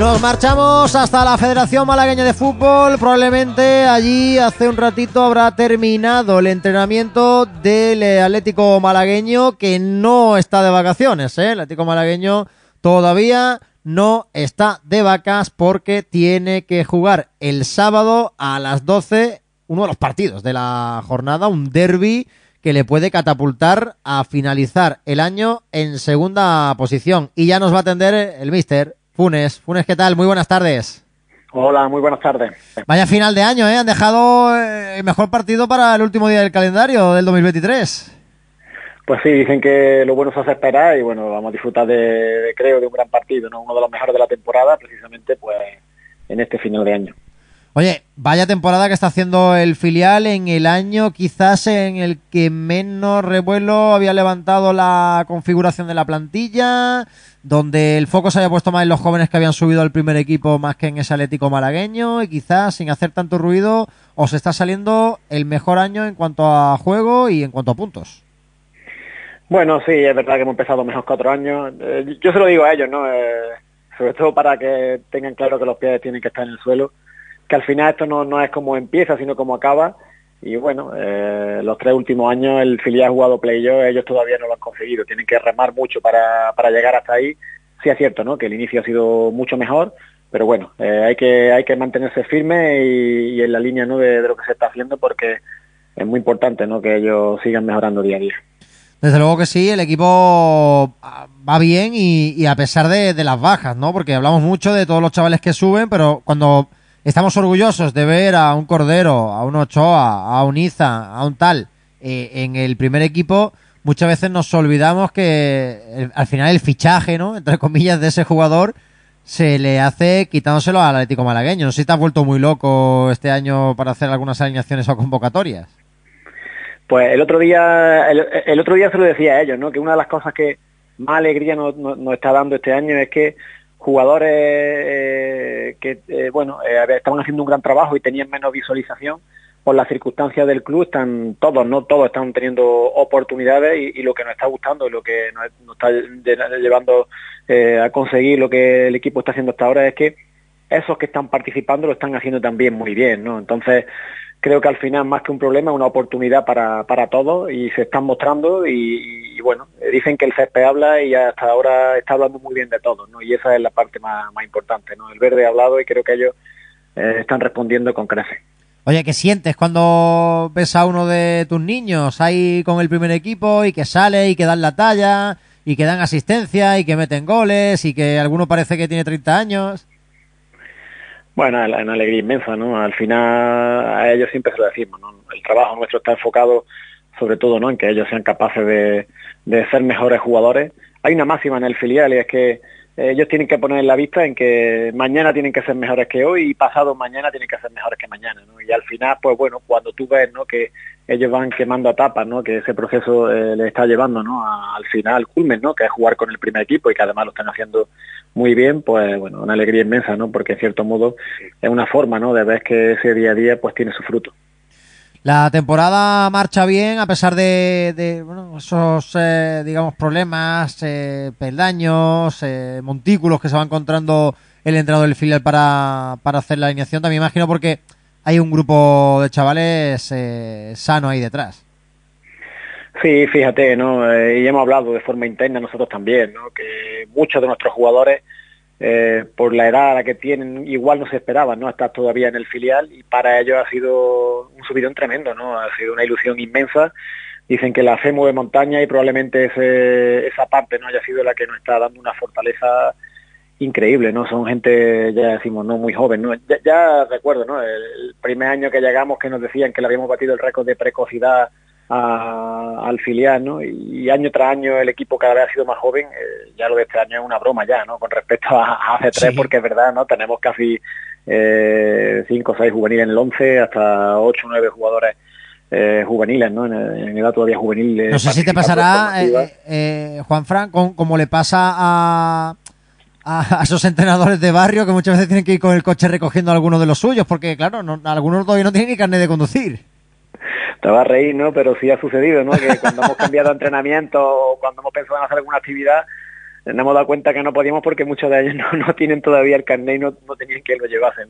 Nos marchamos hasta la Federación Malagueña de Fútbol. Probablemente allí hace un ratito habrá terminado el entrenamiento del Atlético Malagueño que no está de vacaciones. ¿eh? El Atlético Malagueño todavía no está de vacas porque tiene que jugar el sábado a las 12 uno de los partidos de la jornada, un derby que le puede catapultar a finalizar el año en segunda posición. Y ya nos va a atender el mister Funes. Funes, ¿qué tal? Muy buenas tardes. Hola, muy buenas tardes. Vaya final de año, ¿eh? Han dejado eh, el mejor partido para el último día del calendario del 2023. Pues sí, dicen que lo bueno se hace esperar y bueno, vamos a disfrutar de, creo, de un gran partido, ¿no? Uno de los mejores de la temporada, precisamente pues en este final de año. Oye, vaya temporada que está haciendo el filial en el año quizás en el que menos revuelo había levantado la configuración de la plantilla, donde el foco se había puesto más en los jóvenes que habían subido al primer equipo más que en ese Atlético malagueño y quizás sin hacer tanto ruido os está saliendo el mejor año en cuanto a juego y en cuanto a puntos. Bueno, sí, es verdad que hemos empezado mejor que otros años. Eh, yo se lo digo a ellos, ¿no? Eh, sobre todo para que tengan claro que los pies tienen que estar en el suelo que al final esto no, no es como empieza, sino como acaba. Y bueno, eh, los tres últimos años el filial ha jugado playoff, ellos todavía no lo han conseguido, tienen que remar mucho para, para llegar hasta ahí. Sí es cierto, ¿no? Que el inicio ha sido mucho mejor, pero bueno, eh, hay que hay que mantenerse firme y, en la línea ¿no? de, lo que se está haciendo porque es muy importante, ¿no? Que ellos sigan mejorando día a día. Desde luego que sí, el equipo ah, va bien y, y a pesar de, de las bajas, ¿no? Porque hablamos mucho de todos los chavales que suben, pero cuando estamos orgullosos de ver a un Cordero, a un Ochoa, a un Iza, a un tal eh, en el primer equipo. Muchas veces nos olvidamos que al final el fichaje, ¿no? Entre comillas, de ese jugador se le hace quitándoselo al Atlético Malagueño. No sé si te has vuelto muy loco este año para hacer algunas alineaciones o convocatorias. Pues el otro día, el, otro día se lo decía a ellos, ¿no? Que una de las cosas que más alegría nos, nos está dando este año es que jugadores eh, que eh, bueno eh, estaban haciendo un gran trabajo y tenían menos visualización por las circunstancias del club están todos no todos están teniendo oportunidades y, lo que nos está gustando y lo que nos, está llevando a conseguir lo que el equipo está haciendo hasta ahora es que esos que están participando lo están haciendo también muy bien no entonces creo que al final más que un problema es una oportunidad para, para todos y se están mostrando y, bueno, dicen que el césped habla y hasta ahora está hablando muy bien de todos, ¿no? Y esa es la parte más, más importante, ¿no? El verde ha hablado y creo que ellos eh, están respondiendo con creces. Oye, ¿qué sientes cuando ves a uno de tus niños ahí con el primer equipo y que sale y que dan la talla y que dan asistencia y que meten goles y que alguno parece que tiene 30 años? Bueno, una alegría inmensa, ¿no? Al final a ellos siempre se lo decimos, ¿no? El trabajo nuestro está enfocado sobre todo, ¿no? En que ellos sean capaces de, ser mejores jugadores. Hay una máxima en el filial y es que ellos tienen que poner la vista en que mañana tienen que ser mejores que hoy y pasado mañana tienen que ser mejores que mañana, ¿no? Y al final, pues bueno, cuando tú ves, ¿no? Que ellos van quemando etapas, ¿no? Que ese proceso eh, les está llevando, ¿no? al final, al culmen, ¿no? Que es jugar con el primer equipo y que además lo están haciendo muy bien, pues bueno, una alegría inmensa, ¿no? Porque en cierto modo es una forma, ¿no? De ver que ese día a día pues tiene su fruto. La temporada marcha bien a pesar de, bueno, esos, eh, digamos, problemas, eh, peldaños, eh, montículos que se va encontrando el entrenador del filial para, para hacer la alineación. También imagino porque hay un grupo de chavales eh, sano ahí detrás. Sí, fíjate, ¿no? Eh, y hemos hablado de forma interna nosotros también, ¿no? Que muchos de nuestros jugadores, eh, por la edad a la que tienen, igual no se esperaban, ¿no? Estar todavía en el filial y para ellos ha sido un subidón tremendo, ¿no? Ha sido una ilusión inmensa. Dicen que la fe mueve montaña y probablemente ese, esa parte no haya sido la que nos está dando una fortaleza increíble, ¿no? Son gente, ya decimos, no muy joven, ¿no? Ya, recuerdo, ¿no? El, primer año que llegamos que nos decían que le habíamos batido el récord de precocidad al filial, ¿no? Y año tras año el equipo cada vez ha sido más joven, eh, ya lo de este año es una broma ya, ¿no? Con respecto a, hace tres, porque es verdad, ¿no? Tenemos casi eh, cinco o seis juveniles en el once, hasta ocho o nueve jugadores eh, juveniles, ¿no? En, edad todavía juvenil. no sé si te pasará, Juan Fran, como le pasa a a, esos entrenadores de barrio que muchas veces tienen que ir con el coche recogiendo a algunos de los suyos, porque claro, no, algunos todavía no tienen ni carnet de conducir. Te va a reír, ¿no? Pero sí ha sucedido, ¿no? Que cuando hemos cambiado entrenamiento o cuando hemos pensado en hacer alguna actividad, nos hemos dado cuenta que no podíamos porque muchos de ellos no, tienen todavía el carnet y no, tenían que lo llevasen.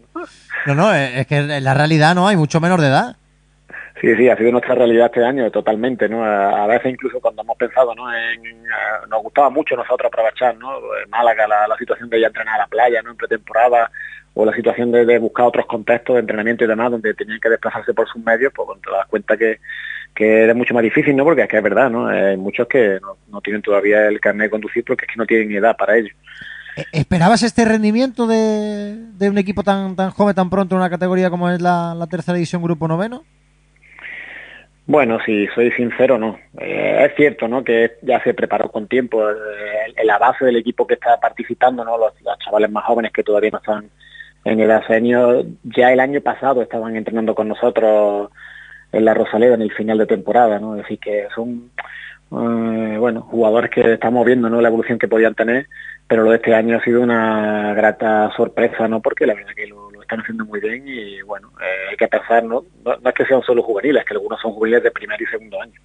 ¿no? no, es que en la realidad no hay mucho menor de edad. Sí, sí, ha sido nuestra realidad este año totalmente, ¿no? A, veces incluso cuando hemos pensado, ¿no? En, nos gustaba mucho nosotros aprovechar, ¿no? En Málaga la, situación de ya entrenar a la playa, ¿no? En pretemporada o la situación de, buscar otros contextos de entrenamiento y demás donde tenían que desplazarse por sus medios, pues te das cuenta que, que es mucho más difícil, ¿no? Porque es que es verdad, ¿no? Hay muchos que no, tienen todavía el carnet de conducir porque es que no tienen edad para ello. ¿E-, ¿Esperabas este rendimiento de, un equipo tan, tan joven, tan pronto en una categoría como es la, la tercera división Grupo Noveno? Bueno, si soy sincero, no. Eh, es cierto, ¿no? Que ya se preparó con tiempo. Eh, la base del equipo que está participando, ¿no? Los, chavales más jóvenes que todavía no están en edad senior, ya el año pasado estaban entrenando con nosotros en la Rosaleda en el final de temporada, ¿no? Es decir, que son, eh, bueno, jugadores que estamos viendo, ¿no? La evolución que podían tener, pero lo de este año ha sido una grata sorpresa, ¿no? Porque la verdad que lo, están haciendo muy bien y bueno, eh, hay que pensar, ¿no? ¿no? es que sean solo juveniles, que algunos son juveniles de primer y segundo año.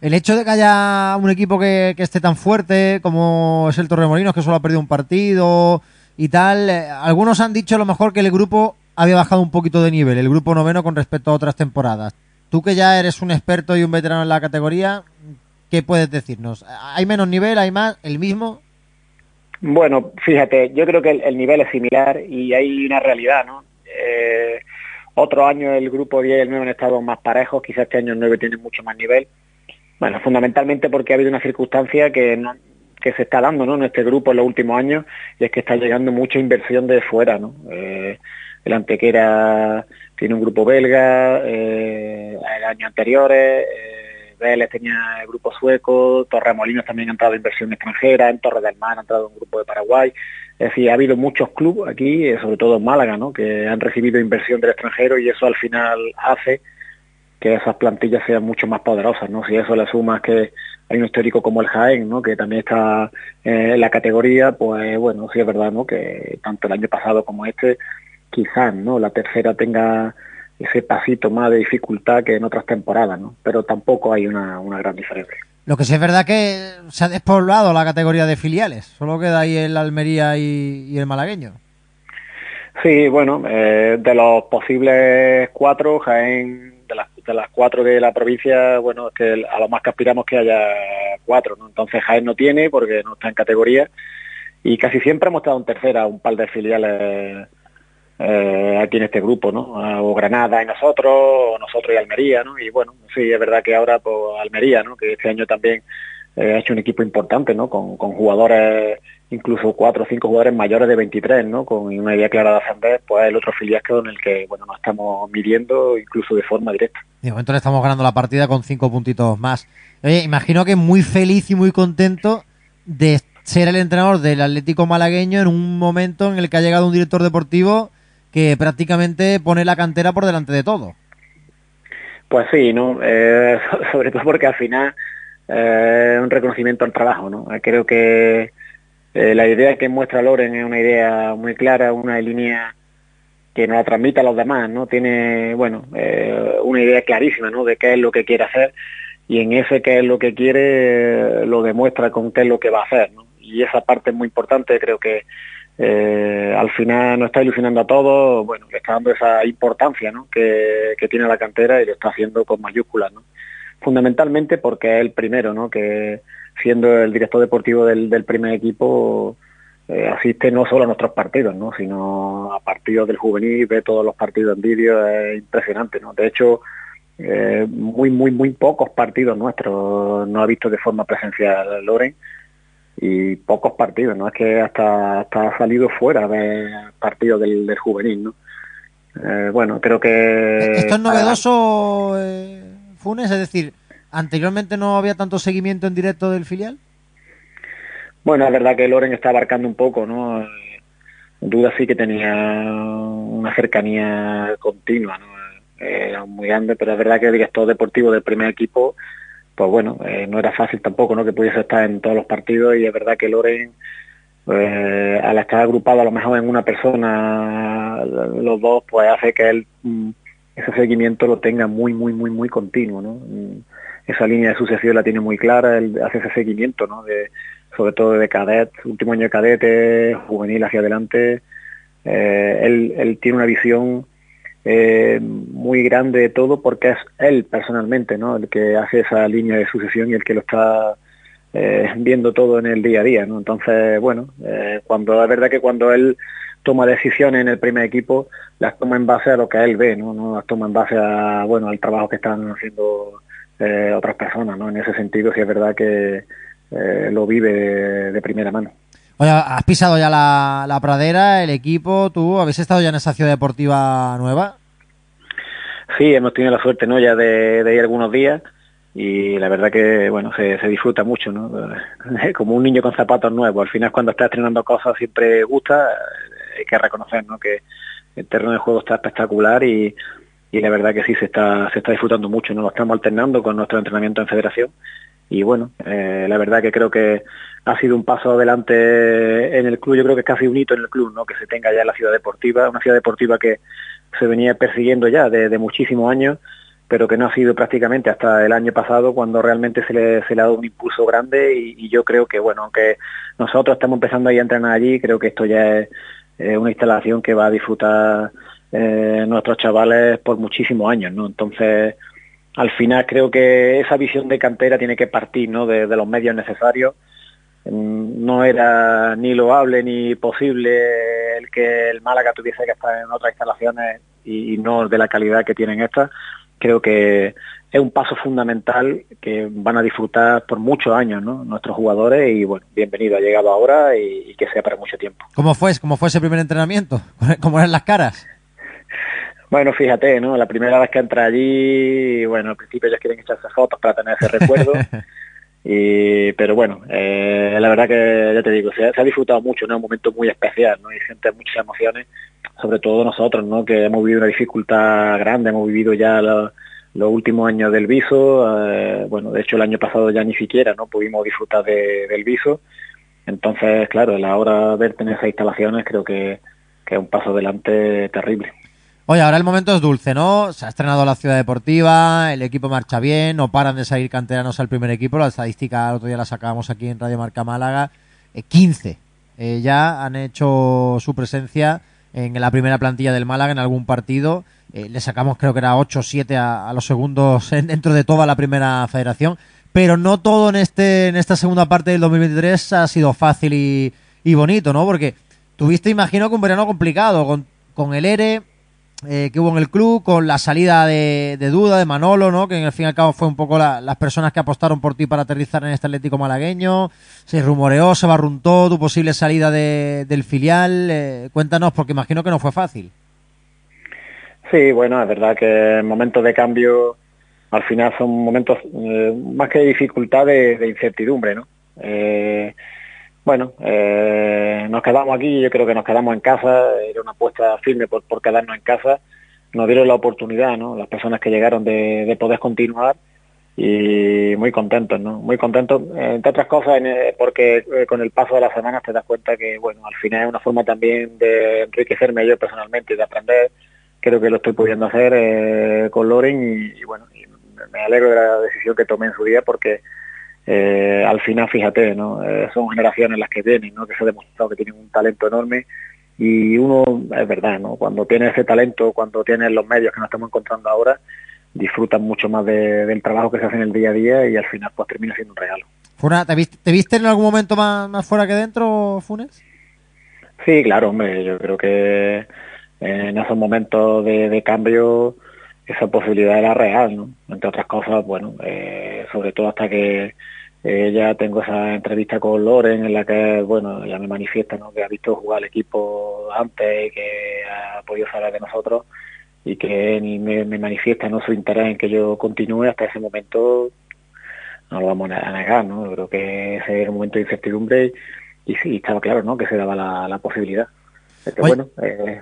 El hecho de que haya un equipo que, esté tan fuerte como es el Torremolinos, que solo ha perdido un partido y tal, eh, algunos han dicho a lo mejor que el grupo había bajado un poquito de nivel, el grupo noveno con respecto a otras temporadas. Tú que ya eres un experto y un veterano en la categoría, ¿qué puedes decirnos? ¿Hay menos nivel? ¿Hay más? ¿El mismo? Bueno, fíjate, yo creo que el, nivel es similar y hay una realidad, ¿no? Eh, otro año el grupo 10 y el 9 han estado más parejos, quizás este año el 9 tiene mucho más nivel. Bueno, fundamentalmente porque ha habido una circunstancia que, que se está dando ¿no? en este grupo en los últimos años y es que está llegando mucha inversión de fuera. ¿no? Eh, el Antequera tiene un grupo belga, eh, el año anteriores, eh, Vélez tenía el grupo sueco, Torremolinos también ha entrado inversión extranjera, en Torre del Mar ha entrado un grupo de Paraguay. Es decir, ha habido muchos clubes aquí, eh, sobre todo en Málaga, ¿no? que han recibido inversión del extranjero y eso al final hace que esas plantillas sean mucho más poderosas. ¿no? Si eso le sumas que hay un histórico como el Jaén, ¿no? que también está en la categoría, pues bueno, sí es verdad ¿no? que tanto el año pasado como este, quizás ¿no? la tercera tenga ese pasito más de dificultad que en otras temporadas, ¿no? Pero tampoco hay una, gran diferencia. Lo que sí es verdad que se ha despoblado la categoría de filiales, solo queda ahí el Almería y, el malagueño. Sí, bueno, eh, de los posibles cuatro, Jaén, de las, de las cuatro de la provincia, bueno, es que a lo más que aspiramos que haya cuatro, ¿no? Entonces Jaén no tiene porque no está en categoría y casi siempre hemos estado en tercera, un par de filiales eh, aquí en este grupo, ¿no? O Granada y nosotros, o nosotros y Almería, ¿no? Y bueno, sí, es verdad que ahora pues, Almería, ¿no? Que este año también eh, ha hecho un equipo importante, ¿no? Con, jugadores, incluso cuatro o cinco jugadores mayores de 23, ¿no? Con una idea clara de ascender, pues el otro filial con el que, bueno, nos estamos midiendo incluso de forma directa. De momento le estamos ganando la partida con cinco puntitos más. Oye, imagino que muy feliz y muy contento de ser el entrenador del Atlético Malagueño en un momento en el que ha llegado un director deportivo que prácticamente pone la cantera por delante de todo. Pues sí, ¿no? Eh, sobre todo porque al final eh, un reconocimiento al trabajo, ¿no? Creo que eh, la idea que muestra Loren es una idea muy clara, una línea que nos la transmite a los demás, ¿no? Tiene, bueno, una idea clarísima, ¿no? De qué es lo que quiere hacer y en ese qué es lo que quiere lo demuestra con qué es lo que va a hacer, ¿no? Y esa parte es muy importante, creo que eh, al final nos está ilusionando a todos, bueno, le está dando esa importancia ¿no? que, tiene la cantera y lo está haciendo con mayúsculas, ¿no? fundamentalmente porque es el primero, ¿no? que siendo el director deportivo del, primer equipo eh, asiste no solo a nuestros partidos, ¿no? sino a partidos del juvenil, ve todos los partidos en vídeo, es impresionante. ¿no? De hecho, eh, muy, muy, muy pocos partidos nuestros no ha visto de forma presencial Loren y pocos partidos, ¿no? Es que hasta, ha salido fuera de partidos del, juvenil, ¿no? Eh, bueno, creo que... ¿Esto es novedoso, eh, Funes? Es decir, ¿anteriormente no había tanto seguimiento en directo del filial? Bueno, es verdad que Loren está abarcando un poco, ¿no? duda sí que tenía una cercanía continua, ¿no? Era muy grande, pero es verdad que el director deportivo del primer equipo pues bueno, eh, no era fácil tampoco, ¿no? Que pudiese estar en todos los partidos y es verdad que Loren, eh, al estar agrupado a lo mejor en una persona, los dos, pues hace que él mm, ese seguimiento lo tenga muy, muy, muy, muy continuo, ¿no? Mm, esa línea de sucesión la tiene muy clara, él hace ese seguimiento, ¿no? De sobre todo de cadet, último año de cadete, juvenil hacia adelante. Eh, él, él, tiene una visión eh, muy grande de todo porque es él personalmente ¿no? el que hace esa línea de sucesión y el que lo está eh, viendo todo en el día a día. ¿no? Entonces, bueno, eh, cuando es verdad que cuando él toma decisiones en el primer equipo, las toma en base a lo que él ve, no, no las toma en base a bueno al trabajo que están haciendo eh, otras personas, ¿no? En ese sentido sí es verdad que eh, lo vive de, de, primera mano. Oye, has pisado ya la, pradera, el equipo, tú, ¿habéis estado ya en esa ciudad deportiva nueva? Sí, hemos tenido la suerte, ¿no? Ya de, de ir algunos días y la verdad que, bueno, se, se disfruta mucho, ¿no? Como un niño con zapatos nuevos. Al final cuando estás estrenando cosas siempre gusta, hay que reconocer, ¿no? Que el terreno de juego está espectacular y, y la verdad que sí se está se está disfrutando mucho, ¿no? Lo estamos alternando con nuestro entrenamiento en federación y bueno, eh, la verdad que creo que ha sido un paso adelante en el club, yo creo que es casi un hito en el club, ¿no? Que se tenga ya la ciudad deportiva, una ciudad deportiva que se venía persiguiendo ya de, muchísimos años, pero que no ha sido prácticamente hasta el año pasado cuando realmente se le, se le ha dado un impulso grande y, yo creo que, bueno, aunque nosotros estamos empezando ahí a entrenar allí, creo que esto ya es una instalación que va a disfrutar eh, nuestros chavales por muchísimos años, ¿no? Entonces, al final creo que esa visión de cantera tiene que partir, ¿no? De los medios necesarios. No era ni loable ni posible el que el Málaga tuviese que estar en otras instalaciones y, y no de la calidad que tienen estas. Creo que es un paso fundamental que van a disfrutar por muchos años ¿no? nuestros jugadores y bueno, bienvenido, ha llegado ahora y, y, que sea para mucho tiempo. ¿Cómo fue, cómo fue ese primer entrenamiento? ¿Cómo eran las caras? Bueno, fíjate, ¿no? La primera vez que entra allí, bueno, al principio ellos quieren echarse fotos para tener ese recuerdo. y, pero bueno, eh, la verdad que ya te digo, se, ha disfrutado mucho, ¿no? Un momento muy especial, ¿no? Y gente muchas emociones, sobre todo nosotros, ¿no? Que hemos vivido una dificultad grande, hemos vivido ya los, últimos años del viso, eh, bueno, de hecho el año pasado ya ni siquiera, ¿no? Pudimos disfrutar de, del viso. Entonces, claro, la hora de tener esas instalaciones creo que, que es un paso adelante terrible. Oye, ahora el momento es dulce, ¿no? Se ha estrenado la ciudad deportiva, el equipo marcha bien, no paran de salir canteranos al primer equipo, la estadística el otro día la sacábamos aquí en Radio Marca Málaga, eh, 15 eh, ya han hecho su presencia en la primera plantilla del Málaga en algún partido, eh, le sacamos creo que era 8 o 7 a, los segundos en, dentro de toda la primera federación, pero no todo en este en esta segunda parte del 2023 ha sido fácil y, y bonito, ¿no? Porque tuviste, imagino, que un verano complicado, con, con el ERE, eh, que hubo en el club, con la salida de, de, Duda, de Manolo, ¿no? que en el fin y al cabo fue un poco la, las personas que apostaron por ti para aterrizar en este Atlético malagueño, se rumoreó, se barruntó tu posible salida de, del filial, eh, cuéntanos, porque imagino que no fue fácil. Sí, bueno, es verdad que momentos de cambio al final son momentos eh, más que de dificultad de, de incertidumbre, ¿no? Eh, bueno, eh, nos quedamos aquí, yo creo que nos quedamos en casa, era una apuesta firme por, por quedarnos en casa, nos dieron la oportunidad, ¿no? Las personas que llegaron de, de poder continuar y muy contentos, ¿no? Muy contentos, entre otras cosas, en, porque eh, con el paso de las semanas te das cuenta que, bueno, al final es una forma también de enriquecerme yo personalmente y de aprender, creo que lo estoy pudiendo hacer eh, con Loren y, y bueno, y me alegro de la decisión que tomé en su día porque eh, al final, fíjate, ¿no? Eh, son generaciones las que vienen, ¿no? Que se ha demostrado que tienen un talento enorme y uno, es verdad, ¿no? Cuando tiene ese talento, cuando tiene los medios que nos estamos encontrando ahora, disfrutan mucho más de, del trabajo que se hace en el día a día y al final pues termina siendo un regalo. Funa, ¿te viste, ¿te viste en algún momento más, más fuera que dentro, Funes? Sí, claro, hombre, yo creo que en esos momentos de, de cambio esa posibilidad era real, ¿no? Entre otras cosas, bueno, eh, sobre todo hasta que eh, ya tengo esa entrevista con Loren en la que, bueno, ya me manifiesta, ¿no? Que ha visto jugar al equipo antes y que ha podido saber de nosotros y que me, me manifiesta, ¿no? Su interés en que yo continúe hasta ese momento, no lo vamos a negar, ¿no? Creo que ese era un momento de incertidumbre y, y sí, estaba claro, ¿no? Que se daba la, la posibilidad. Pero Oye. bueno, eh,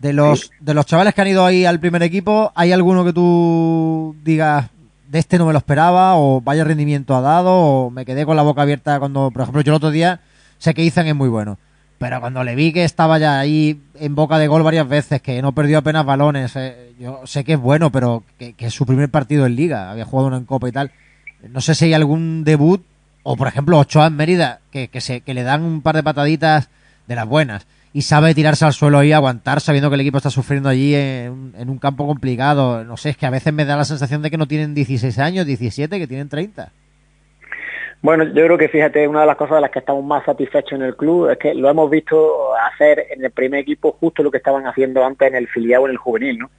de los, sí. de los chavales que han ido ahí al primer equipo, ¿hay alguno que tú digas, de este no me lo esperaba, o vaya rendimiento ha dado, o me quedé con la boca abierta cuando, por ejemplo, yo el otro día sé que Izan es muy bueno, pero cuando le vi que estaba ya ahí en boca de gol varias veces, que no perdió apenas balones, eh, yo sé que es bueno, pero que, que, es su primer partido en liga, había jugado uno en Copa y tal, no sé si hay algún debut o por ejemplo Ochoa en Mérida, que, que, se, que le dan un par de pataditas de las buenas y sabe tirarse al suelo y aguantar sabiendo que el equipo está sufriendo allí en, en, un campo complicado. No sé, es que a veces me da la sensación de que no tienen 16 años, 17, que tienen 30. Bueno, yo creo que fíjate, una de las cosas de las que estamos más satisfechos en el club es que lo hemos visto hacer en el primer equipo justo lo que estaban haciendo antes en el filial o en el juvenil, ¿no?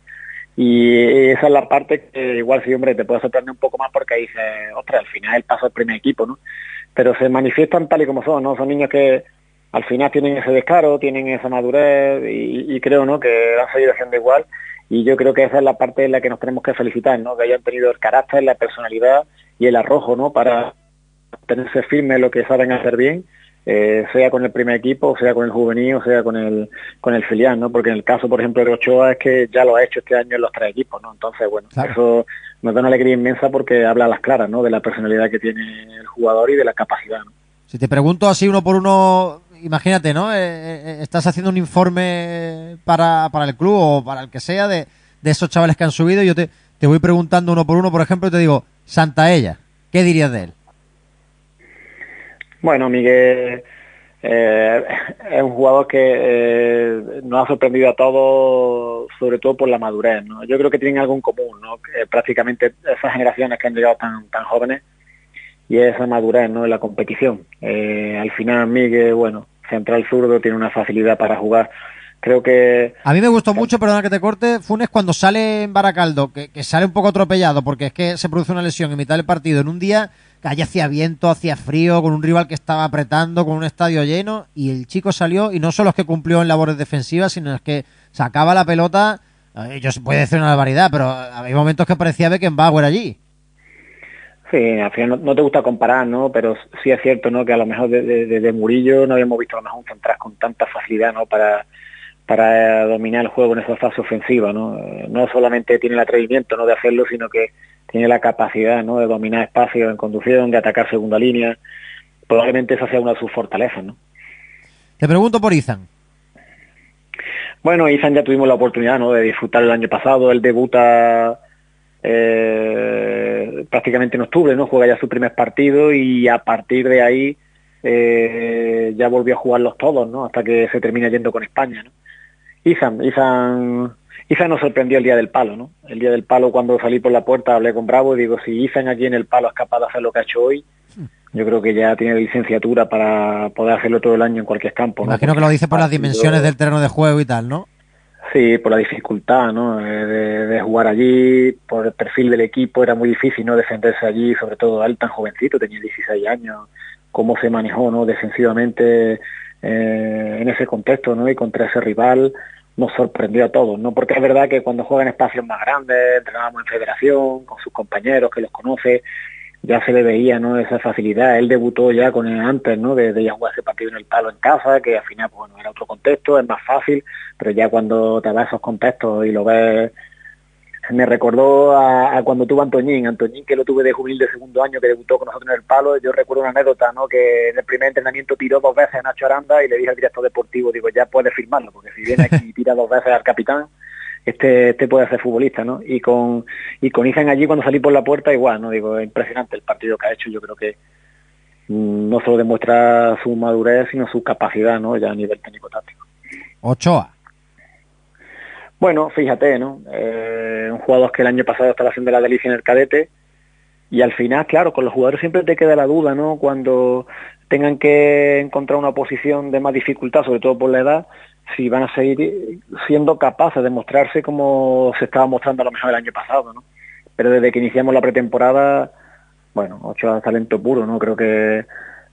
Y esa es la parte que igual sí, hombre, te puede sorprender un poco más porque dices, ostras, al final el paso al primer equipo, ¿no? Pero se manifiestan tal y como son, ¿no? Son niños que al final tienen ese descaro, tienen esa madurez y, y creo, ¿no? Que han seguido haciendo igual y yo creo que esa es la parte en la que nos tenemos que felicitar, ¿no? Que hayan tenido el carácter, la personalidad y el arrojo, ¿no? Para tenerse firme en lo que saben hacer bien, eh, sea con el primer equipo, sea con el juvenil, o sea con el con el filial, ¿no? Porque en el caso, por ejemplo, de Ochoa es que ya lo ha hecho este año en los tres equipos, ¿no? Entonces, bueno, claro. eso nos da una alegría inmensa porque habla a las claras, ¿no? De la personalidad que tiene el jugador y de la capacidad, ¿no? Si te pregunto así uno por uno, imagínate, ¿no? Eh, eh, estás haciendo un informe para, para el club o para el que sea de, de esos chavales que han subido y yo te, te voy preguntando uno por uno, por ejemplo, y te digo, Santaella, ¿qué dirías de él? Bueno, Miguel eh, es un jugador que eh, nos ha sorprendido a todos, sobre todo por la madurez. ¿no? Yo creo que tienen algo en común, ¿no? que prácticamente esas generaciones que han llegado tan, tan jóvenes y esa madurez ¿no? en la competición. Eh, al final, Miguel, bueno, central zurdo, tiene una facilidad para jugar. Creo que... A mí me gustó mucho, perdona que te corte, Funes, cuando sale en Baracaldo, que, que sale un poco atropellado, porque es que se produce una lesión en mitad del partido, en un día que allí hacía viento, hacía frío, con un rival que estaba apretando, con un estadio lleno, y el chico salió, y no solo es que cumplió en labores defensivas, sino es que sacaba la pelota, eh, yo puede decir una barbaridad, pero había momentos que parecía Beckenbauer allí. Sí, al final no, no, te gusta comparar, ¿no? Pero sí es cierto, ¿no? Que a lo mejor de, de, de Murillo no habíamos visto a lo mejor un central con tanta facilidad, ¿no? Para, para dominar el juego en esa fase ofensiva, ¿no? No solamente tiene el atrevimiento, ¿no? De hacerlo, sino que tiene la capacidad ¿no? de dominar espacios en conducción, de atacar segunda línea. Probablemente esa sea una de sus fortalezas. ¿no? Te pregunto por Izan. Bueno, Izan ya tuvimos la oportunidad ¿no? de disfrutar el año pasado. Él debuta eh, prácticamente en octubre, ¿no? juega ya su primer partido y a partir de ahí eh, ya volvió a jugarlos todos ¿no? hasta que se termina yendo con España. ¿no? Izan, Izan Izan nos sorprendió el día del palo, ¿no? El día del palo cuando salí por la puerta hablé con Bravo y digo, si Izan aquí en el palo es capaz de hacer lo que ha hecho hoy, yo creo que ya tiene licenciatura para poder hacerlo todo el año en cualquier campo. ¿no? Imagino que lo dice por las dimensiones del terreno de juego y tal, ¿no? Sí, por la dificultad, ¿no? De, de, jugar allí, por el perfil del equipo, era muy difícil, ¿no? Defenderse allí, sobre todo él tan jovencito, tenía 16 años, cómo se manejó, ¿no? Defensivamente eh, en ese contexto, ¿no? Y contra ese rival, nos sorprendió a todos, ¿no? Porque es verdad que cuando juega en espacios más grandes, entrenábamos en federación, con sus compañeros que los conoce, ya se le veía, ¿no? Esa facilidad. Él debutó ya con el antes, ¿no? De, ya jugar ese partido en el palo en casa, que al final, pues, bueno, era otro contexto, es más fácil, pero ya cuando te vas a esos contextos y lo ves me recordó a, a, cuando tuvo Antoñín, Antoñín que lo tuve de juvenil de segundo año que debutó con nosotros en el palo, yo recuerdo una anécdota, ¿no? Que en el primer entrenamiento tiró dos veces a Nacho Aranda y le dije al director deportivo, digo, ya puedes firmarlo, porque si viene aquí y tira dos veces al capitán, este, este puede ser futbolista, ¿no? Y con, y con Izan allí cuando salí por la puerta igual, ¿no? Digo, impresionante el partido que ha hecho, yo creo que mmm, no solo demuestra su madurez, sino su capacidad, ¿no? Ya a nivel técnico-táctico. Ochoa. Bueno, fíjate, ¿no? Eh, un jugador que el año pasado estaba haciendo la delicia en el cadete y al final, claro, con los jugadores siempre te queda la duda, ¿no? Cuando tengan que encontrar una posición de más dificultad, sobre todo por la edad, si van a seguir siendo capaces de mostrarse como se estaba mostrando a lo mejor el año pasado, ¿no? Pero desde que iniciamos la pretemporada, bueno, ocho es talento puro, ¿no? Creo que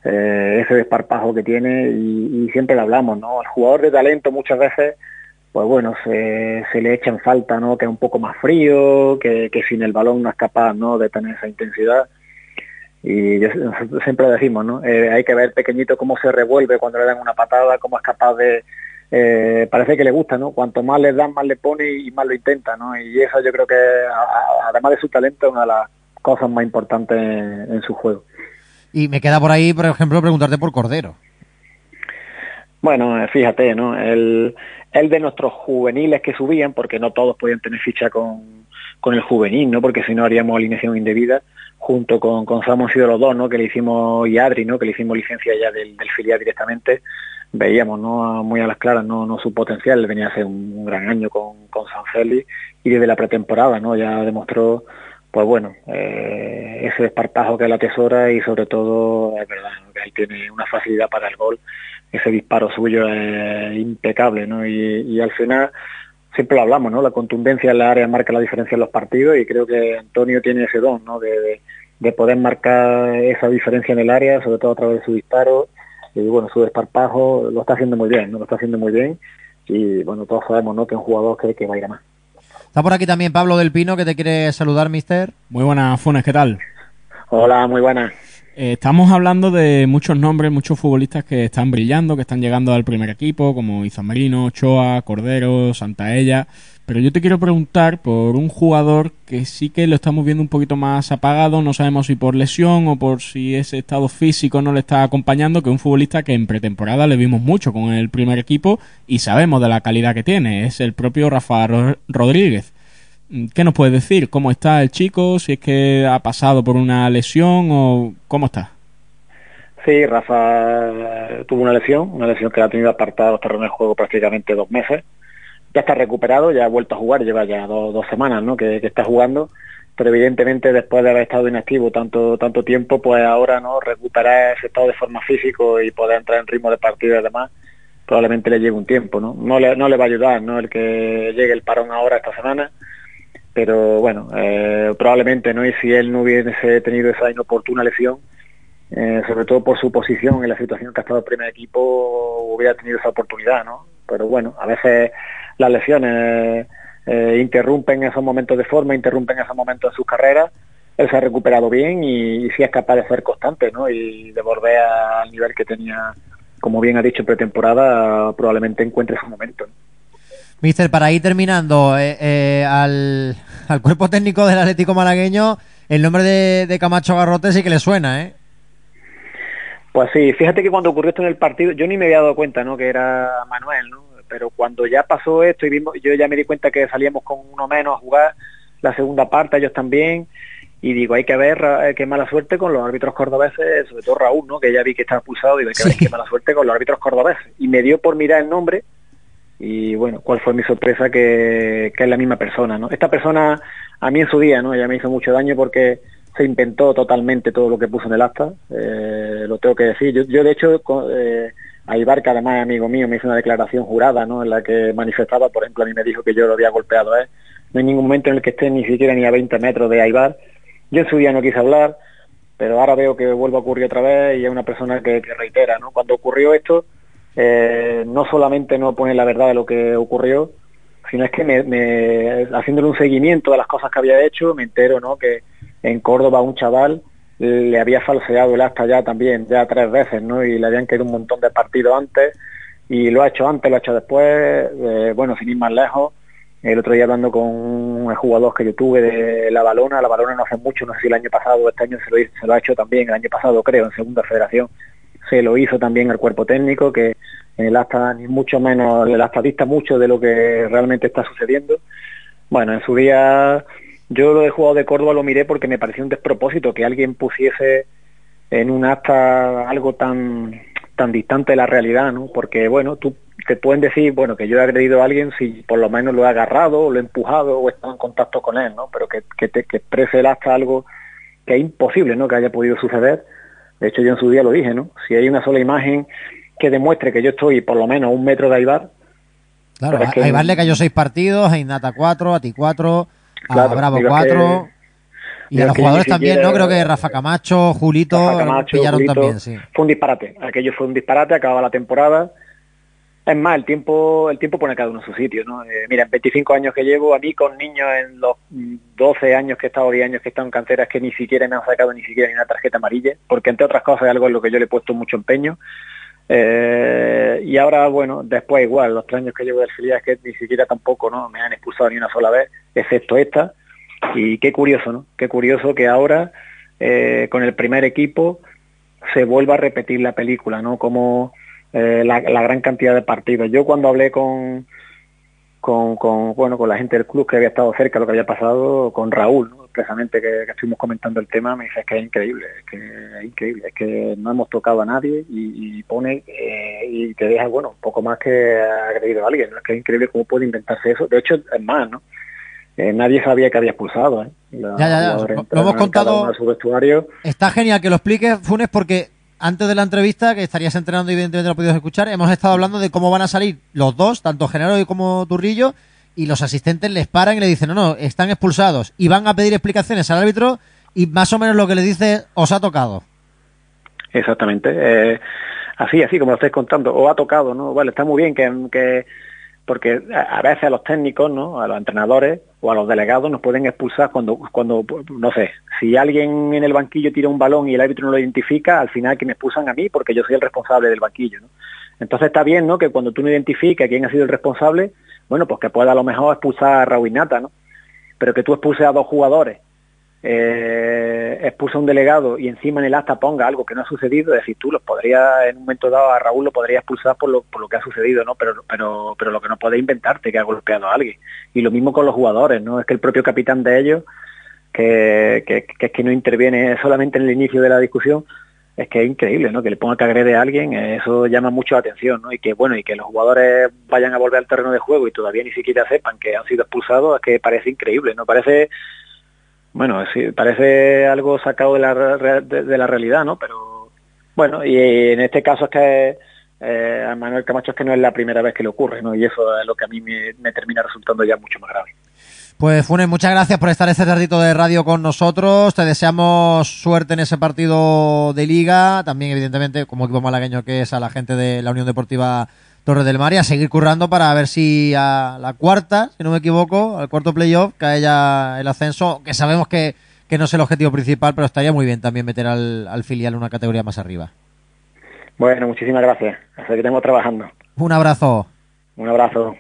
eh, ese desparpajo que tiene y, siempre lo hablamos, ¿no? El jugador de talento muchas veces pues bueno, se, se, le echa en falta, ¿no? Que es un poco más frío, que, que, sin el balón no es capaz, ¿no? De tener esa intensidad. Y yo, siempre decimos, ¿no? Eh, hay que ver pequeñito cómo se revuelve cuando le dan una patada, cómo es capaz de... Eh, parece que le gusta, ¿no? Cuanto más le dan, más le pone y más lo intenta, ¿no? Y eso yo creo que, además de su talento, es una de las cosas más importantes en, en su juego. Y me queda por ahí, por ejemplo, preguntarte por Cordero. Bueno, fíjate, ¿no? El, el de nuestros juveniles que subían, porque no todos podían tener ficha con, con el juvenil, ¿no? Porque si no haríamos alineación indebida. junto con, con Samu han sido los dos, ¿no? Que le hicimos, y Adri, ¿no? Que le hicimos licencia ya del, filial directamente, veíamos, ¿no? Muy a las claras, ¿no? no su potencial, venía hace un, un gran año con, con San Félix y desde la pretemporada, ¿no? Ya demostró pues bueno, eh, ese despartajo que la tesora y sobre todo, es verdad, que ahí tiene una facilidad para el gol, ese disparo suyo es impecable, ¿no? Y, al final, siempre lo hablamos, ¿no? La contundencia en la área marca la diferencia en los partidos y creo que Antonio tiene ese don, ¿no? De, de, poder marcar esa diferencia en el área, sobre todo a través de su disparo y bueno, su desparpajo lo está haciendo muy bien, ¿no? Lo está haciendo muy bien y bueno, todos sabemos, ¿no? Que un jugador cree que va a ir a más. Está por aquí también Pablo del Pino que te quiere saludar, mister. Muy buenas, Funes, ¿qué tal? Hola, muy buenas. Eh, estamos hablando de muchos nombres, muchos futbolistas que están brillando, que están llegando al primer equipo, como Izamarino, Ochoa, Cordero, Santaella. Pero yo te quiero preguntar por un jugador que sí que lo estamos viendo un poquito más apagado, no sabemos si por lesión o por si ese estado físico no le está acompañando, que un futbolista que en pretemporada le vimos mucho con el primer equipo y sabemos de la calidad que tiene, es el propio Rafa Rodríguez. ¿Qué nos puedes decir? ¿Cómo está el chico? ¿Si es que ha pasado por una lesión o cómo está? Sí, Rafa tuvo una lesión, una lesión que ha tenido apartado los terrenos de juego prácticamente dos meses ya está recuperado, ya ha vuelto a jugar, lleva ya dos, semanas ¿no? que, está jugando, pero evidentemente después de haber estado inactivo tanto tanto tiempo, pues ahora no recuperar ese estado de forma físico y poder entrar en ritmo de partido y demás, probablemente le lleve un tiempo, ¿no? No le, no le va a ayudar, ¿no? El que llegue el parón ahora esta semana, pero bueno, eh, probablemente no y si él no hubiese tenido esa inoportuna lesión, eh, sobre todo por su posición en la situación que ha estado el primer equipo, hubiera tenido esa oportunidad, ¿no? Pero bueno, a veces las lesiones eh, interrumpen esos momentos de forma, interrumpen esos momentos en sus carreras. Él se ha recuperado bien y, y sí es capaz de ser constante ¿no? y de volver al nivel que tenía, como bien ha dicho, pretemporada, probablemente encuentre su momento. Mister, para ir terminando, eh, eh, al, cuerpo técnico del Atlético Malagueño, el nombre de, de, Camacho Garrote sí que le suena, ¿eh? Pues sí, fíjate que cuando ocurrió esto en el partido, yo ni me había dado cuenta, ¿no? Que era Manuel, ¿no? Pero cuando ya pasó esto y vimos, yo ya me di cuenta que salíamos con uno menos a jugar la segunda parte, ellos también, y digo, hay que ver eh, qué mala suerte con los árbitros cordobeses, sobre todo Raúl, ¿no? que ya vi que estaba pulsado, y hay que ver qué mala suerte con los árbitros cordobeses. Y me dio por mirar el nombre, y bueno, cuál fue mi sorpresa que, que es la misma persona, ¿no? Esta persona, a mí en su día, ¿no? Ella me hizo mucho daño porque se inventó totalmente todo lo que puso en el acta, eh, lo tengo que decir. Yo, yo de hecho, eh, Aibar, que además amigo mío, me hizo una declaración jurada, ¿no? En la que manifestaba, por ejemplo, a mí me dijo que yo lo había golpeado. No hay ningún momento en el que esté ni siquiera ni a 20 metros de Aibar. Yo en su día no quise hablar, pero ahora veo que vuelve a ocurrir otra vez y es una persona que, reitera, ¿no? Cuando ocurrió esto, eh, no solamente no pone la verdad de lo que ocurrió, sino es que me, haciéndole un seguimiento de las cosas que había hecho, me entero, ¿no? Que en Córdoba un chaval le había falseado el acta ya también, ya tres veces, ¿no? Y le habían caído un montón de partidos antes y lo ha hecho antes, lo ha hecho después, eh, bueno, sin ir más lejos. El otro día hablando con un jugador que yo tuve de La Balona, La Balona no hace mucho, no sé si el año pasado o este año se lo, se lo ha hecho también, el año pasado creo, en Segunda Federación, se lo hizo también el cuerpo técnico, que el acta ni mucho menos, el acta dista mucho de lo que realmente está sucediendo. Bueno, en su día yo lo de jugado de Córdoba lo miré porque me pareció un despropósito que alguien pusiese en un acta algo tan tan distante de la realidad, ¿no? Porque, bueno, tú te pueden decir, bueno, que yo he agredido a alguien si por lo menos lo he agarrado, o lo he empujado o he estado en contacto con él, ¿no? Pero que, que, te, que exprese el acta algo que es imposible, ¿no? Que haya podido suceder. De hecho, yo en su día lo dije, ¿no? Si hay una sola imagen que demuestre que yo estoy por lo menos a un metro de Aibar. Claro, a Aibar le cayó seis partidos, a Inata cuatro, a ti cuatro, a Bravo 4. Y a los jugadores también, ¿no? Creo que Rafa Camacho, Julito, pillaron también, sí. Fue un disparate. Aquello fue un disparate, acababa la temporada. Es más, el tiempo, el tiempo pone cada uno en su sitio, ¿no? Eh, mira, en 25 años que llevo, a mí con niños en los 12 años que he estado, 10 años que he estado en canteras, que ni siquiera me han sacado ni siquiera ni una tarjeta amarilla, porque entre otras cosas es algo en lo que yo le he puesto mucho empeño. Eh, y ahora, bueno, después igual, los tres años que llevo de filial es que ni siquiera tampoco no me han expulsado ni una sola vez, excepto esta. Y qué curioso, ¿no? Qué curioso que ahora, eh, con el primer equipo, se vuelva a repetir la película, ¿no? Como eh, la, gran cantidad de partidos. Yo cuando hablé con, con, con, bueno, con la gente del club que había estado cerca lo que había pasado con Raúl, ¿no? precisamente que, estuvimos comentando el tema, me dice es que es increíble, es que es increíble, es que no hemos tocado a nadie y, pone eh, y te deja, bueno, un poco más que agredido a alguien, es que es increíble cómo puede inventarse eso. De hecho, es más, ¿no? Eh, nadie sabía que había expulsado. ¿eh? ya, ya, ya. Lo, hemos contado. Está genial que lo expliques, Funes, porque antes de la entrevista, que estarías entrenando y evidentemente lo podido escuchar, hemos estado hablando de cómo van a salir los dos, tanto Genaro como Turrillo, y los asistentes les paran y le dicen, no, no, están expulsados, y van a pedir explicaciones al árbitro, y más o menos lo que le dice, os ha tocado. Exactamente. Eh, así, así como lo estáis contando, os ha tocado, ¿no? Vale, está muy bien que, que porque a veces a los técnicos, ¿no? a los entrenadores o a los delegados nos pueden expulsar cuando, cuando, no sé, si alguien en el banquillo tira un balón y el árbitro no lo identifica, al final que me expulsan a mí porque yo soy el responsable del banquillo. ¿no? Entonces está bien ¿no? que cuando tú no identifiques quién ha sido el responsable, bueno, pues que pueda a lo mejor expulsar a Raúl Nata, ¿no? Pero que tú expulses a dos jugadores eh, expuso a un delegado y encima en el acta ponga algo que no ha sucedido, es decir, tú los podrías, en un momento dado a Raúl lo podrías expulsar por lo, por lo que ha sucedido, ¿no? Pero, pero, pero lo que no puedes inventarte que ha golpeado a alguien. Y lo mismo con los jugadores, ¿no? Es que el propio capitán de ellos, que, que, es que no interviene solamente en el inicio de la discusión, es que es increíble, ¿no? Que le ponga que agrede a alguien, eso llama mucho la atención, ¿no? Y que, bueno, y que los jugadores vayan a volver al terreno de juego y todavía ni siquiera sepan que han sido expulsados, es que parece increíble, ¿no? Parece bueno, sí, parece algo sacado de la, de, la realidad, ¿no? Pero bueno, y en este caso es que eh, a Manuel Camacho es que no es la primera vez que le ocurre, ¿no? Y eso es lo que a mí me, termina resultando ya mucho más grave. Pues Funes, muchas gracias por estar este ratito de radio con nosotros. Te deseamos suerte en ese partido de liga. También, evidentemente, como equipo malagueño que es a la gente de la Unión Deportiva Torres del Mar y a seguir currando para ver si a la cuarta, si no me equivoco, al cuarto playoff, cae ya el ascenso, que sabemos que, no es el objetivo principal, pero estaría muy bien también meter al, al filial una categoría más arriba. Bueno, muchísimas gracias. Hasta que tengo trabajando. Un abrazo. Un abrazo.